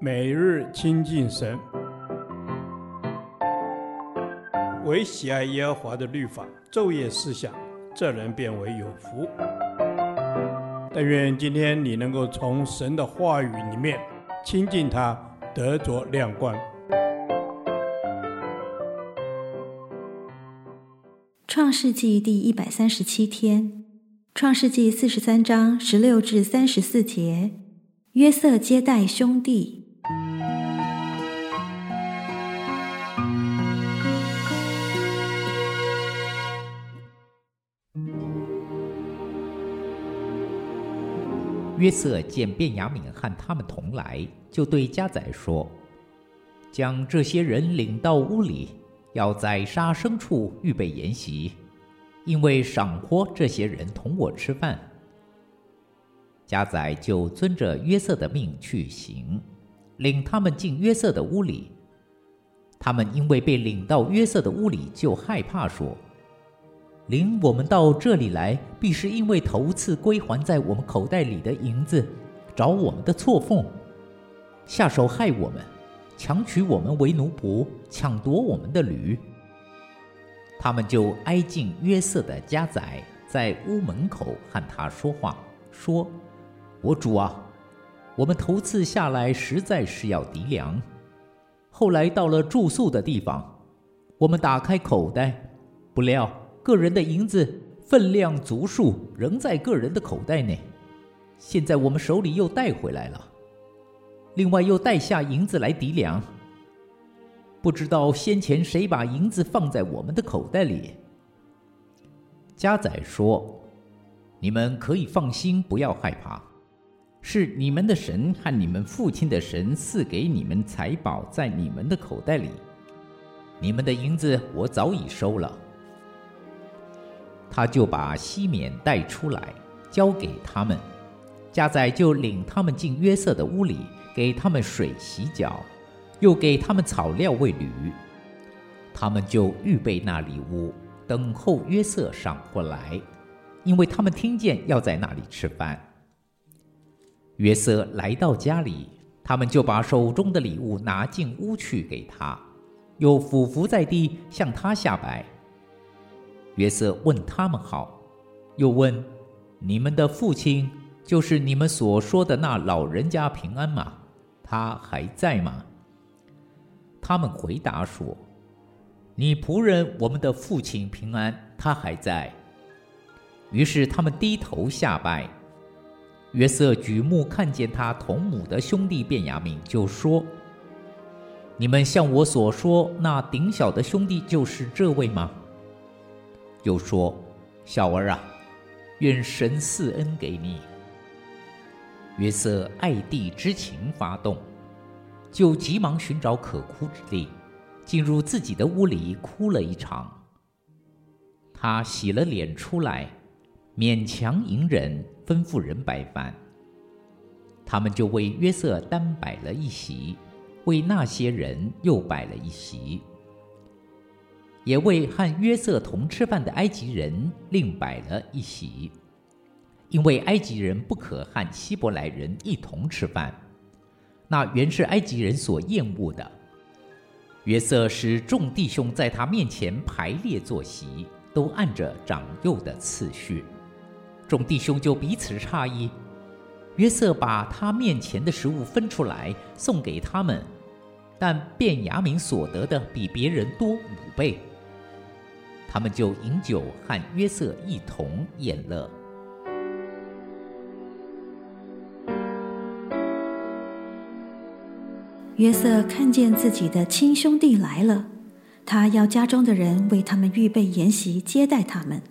每日亲近神，唯喜爱耶和华的律法，昼夜思想，这人便为有福。但愿今天你能够从神的话语里面亲近他，得着亮光。创世纪第一百三十七天，创世纪四十三章十六至三十四节，约瑟接待兄弟。约瑟见便雅悯和他们同来，就对家宰说：“将这些人领到屋里，要宰杀牲畜，预备筵席，因为赏赐这些人同我吃饭。”家宰就遵着约瑟的命去行，领他们进约瑟的屋里。他们因为被领到约瑟的屋里，就害怕说。领我们到这里来，必是因为头次归还在我们口袋里的银子，找我们的错缝，下手害我们，强取我们为奴仆，抢夺我们的驴。他们就挨近约瑟的家宰，在屋门口和他说话，说：“我主啊，我们头次下来实在是要糴粮，后来到了住宿的地方，我们打开口袋，不料。”个人的银子分量足数，仍在个人的口袋内。现在我们手里又带回来了，另外又带下银子来糴粮。不知道先前谁把银子放在我们的口袋里？家宰说：“你们可以放心，不要害怕。是你们的神和你们父亲的神赐给你们财宝在你们的口袋里。你们的银子我早已收了。”他就把西缅带出来，交给他们。家宰就领他们进约瑟的屋里，给他们水洗脚，又给他们草料喂驴。他们就预备那里屋，等候约瑟上过来，因为他们听见要在那里吃饭。约瑟来到家里，他们就把手中的礼物拿进屋去给他，又俯伏在地向他下拜。约瑟问他们好，又问：“你们的父亲，就是你们所说的那老人家平安吗？他还在吗？”他们回答说：“你仆人我们的父亲平安，他还在。”于是他们低头下拜。约瑟举目看见他同母的兄弟便雅悯，就说：“你们向我所说那顶小的兄弟，就是这位吗？”又说：“小儿啊，愿神赐恩给你。”约瑟爱弟之情发动，就急忙寻找可哭之地，进入自己的屋里哭了一场。他洗了脸出来，勉强隐忍，吩咐人摆饭。他们就为约瑟单摆了一席，为那些人又摆了一席。也为和约瑟同吃饭的埃及人另摆了一席，因为埃及人不可和希伯来人一同吃饭，那原是埃及人所厌恶的。约瑟使众弟兄在他面前排列坐席，都按着长幼的次序。众弟兄就彼此诧异。约瑟把他面前的食物分出来送给他们，但便雅明所得的比别人多五倍。他们就饮酒，和约瑟一同宴乐。约瑟看见自己的亲兄弟来了，他要家中的人为他们预备筵席接待他们。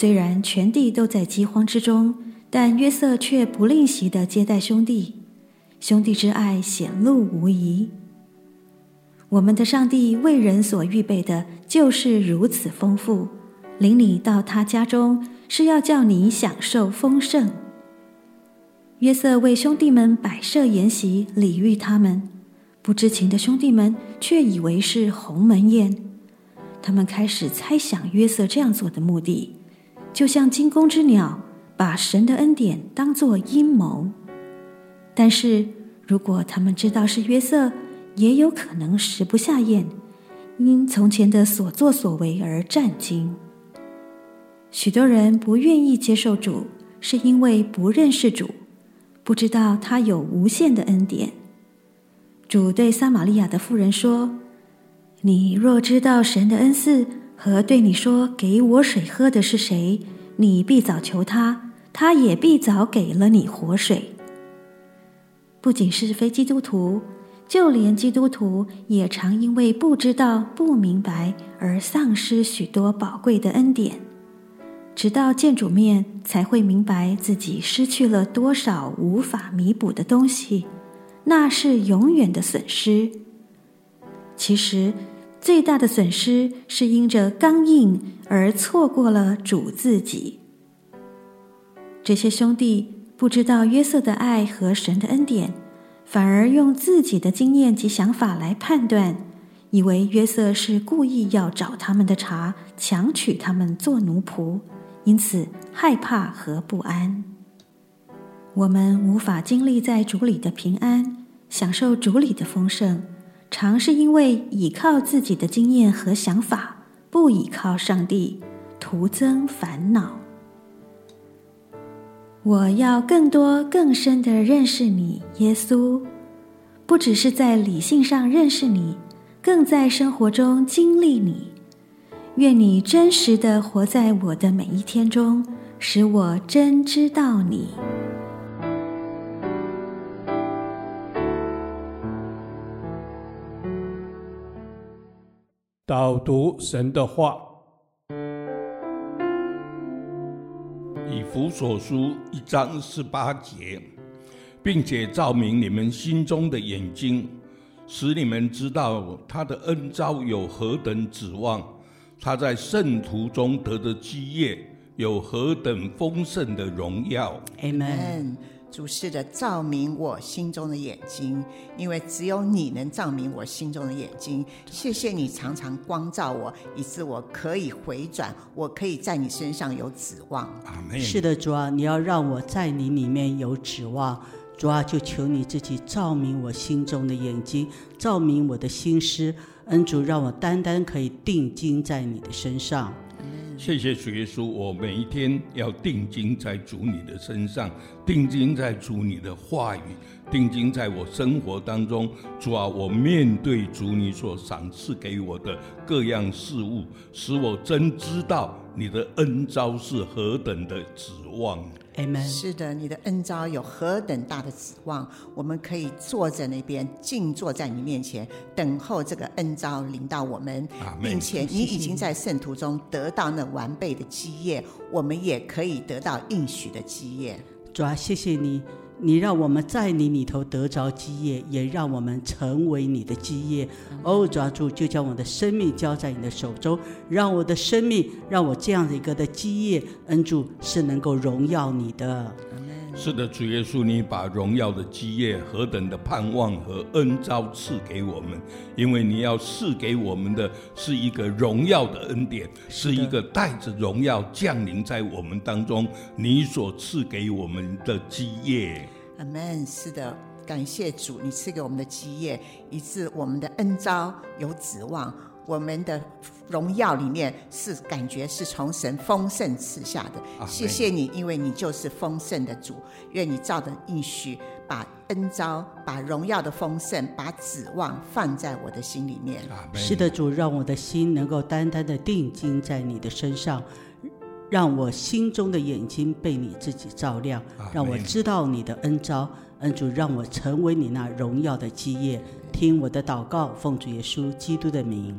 虽然全地都在饥荒之中，但约瑟却不吝惜地接待兄弟，兄弟之爱显露无遗。我们的上帝为人所预备的，就是如此丰富。领你到他家中，是要叫你享受丰盛。约瑟为兄弟们摆设筵席，礼遇他们。不知情的兄弟们却以为是鸿门宴。他们开始猜想约瑟这样做的目的，就像惊弓之鸟，把神的恩典当作阴谋。但是。如果他们知道是约瑟，也有可能食不下咽，因从前的所作所为而战惊。许多人不愿意接受主，是因为不认识主，不知道他有无限的恩典。主对撒玛利亚的妇人说：“你若知道神的恩赐和对你说‘给我水喝’的是谁，你必早求他，他也必早给了你活水。”不仅是非基督徒，就连基督徒也常因为不知道、不明白而丧失许多宝贵的恩典。直到见主面，才会明白自己失去了多少无法弥补的东西，那是永远的损失。其实，最大的损失是因着刚硬而错过了主自己。这些兄弟不知道约瑟的爱和神的恩典，反而用自己的经验及想法来判断，以为约瑟是故意要找他们的茬，强取他们做奴仆。因此害怕和不安，我们无法经历在主里的平安，享受主里的丰盛，常是因为倚靠自己的经验和想法，不倚靠上帝，徒增烦恼。我要更多更深地认识你，耶稣，不只是在理性上认识你，更在生活中经历你。愿你真实地活在我的每一天中，使我真知道你。导读神的话，以弗所书一章十八节，并且照明你们心中的眼睛，使你们知道他的恩召有何等指望。他在圣徒中得的基业有何等丰盛的荣耀？Amen。主是的，照明我心中的眼睛，因为只有你能照明我心中的眼睛。谢谢你常常光照我，以致我可以回转，我可以在你身上有指望。阿门。是的，主啊，你要让我在你里面有指望。主啊，就求你自己照明我心中的眼睛，照明我的心思。恩主，让我单单可以定睛在你的身上。谢谢主耶稣，我每一天要定睛在主你的身上，定睛在主你的话语，定睛在我生活当中。主啊，我面对主你所赏赐给我的各样事物，使我真知道你的恩招是何等的指望。Amen。是的，你的恩招有何等大的指望？我们可以坐在那边，静坐在你面前，等候这个恩招临到我们，并且你已经在圣徒中得到那完备的基业，我们也可以得到应许的基业。主啊，谢谢你。你让我们在你里头得着基业，也让我们成为你的基业。哦，抓住，就将我的生命交在你的手中，让我的生命，让我这样的一个的基业，恩主是能够荣耀你的。是的，主耶稣，你把荣耀的基业何等的盼望和恩召赐给我们，因为你要赐给我们的是一个荣耀的恩典，是一个带着荣耀降临在我们当中，你所赐给我们的基业。阿门。是的，感谢主，你赐给我们的基业，以致我们的恩召有指望。我们的荣耀里面是感觉是从神丰盛赐下的，谢谢你，因为你就是丰盛的主。愿你照着应许，把恩招、把荣耀的丰盛、把指望放在我的心里面。是的，主，让我的心能够单单的定睛在你的身上，让我心中的眼睛被你自己照亮，让我知道你的恩招。恩主，让我成为你那荣耀的基业。听我的祷告，奉主耶稣基督的名。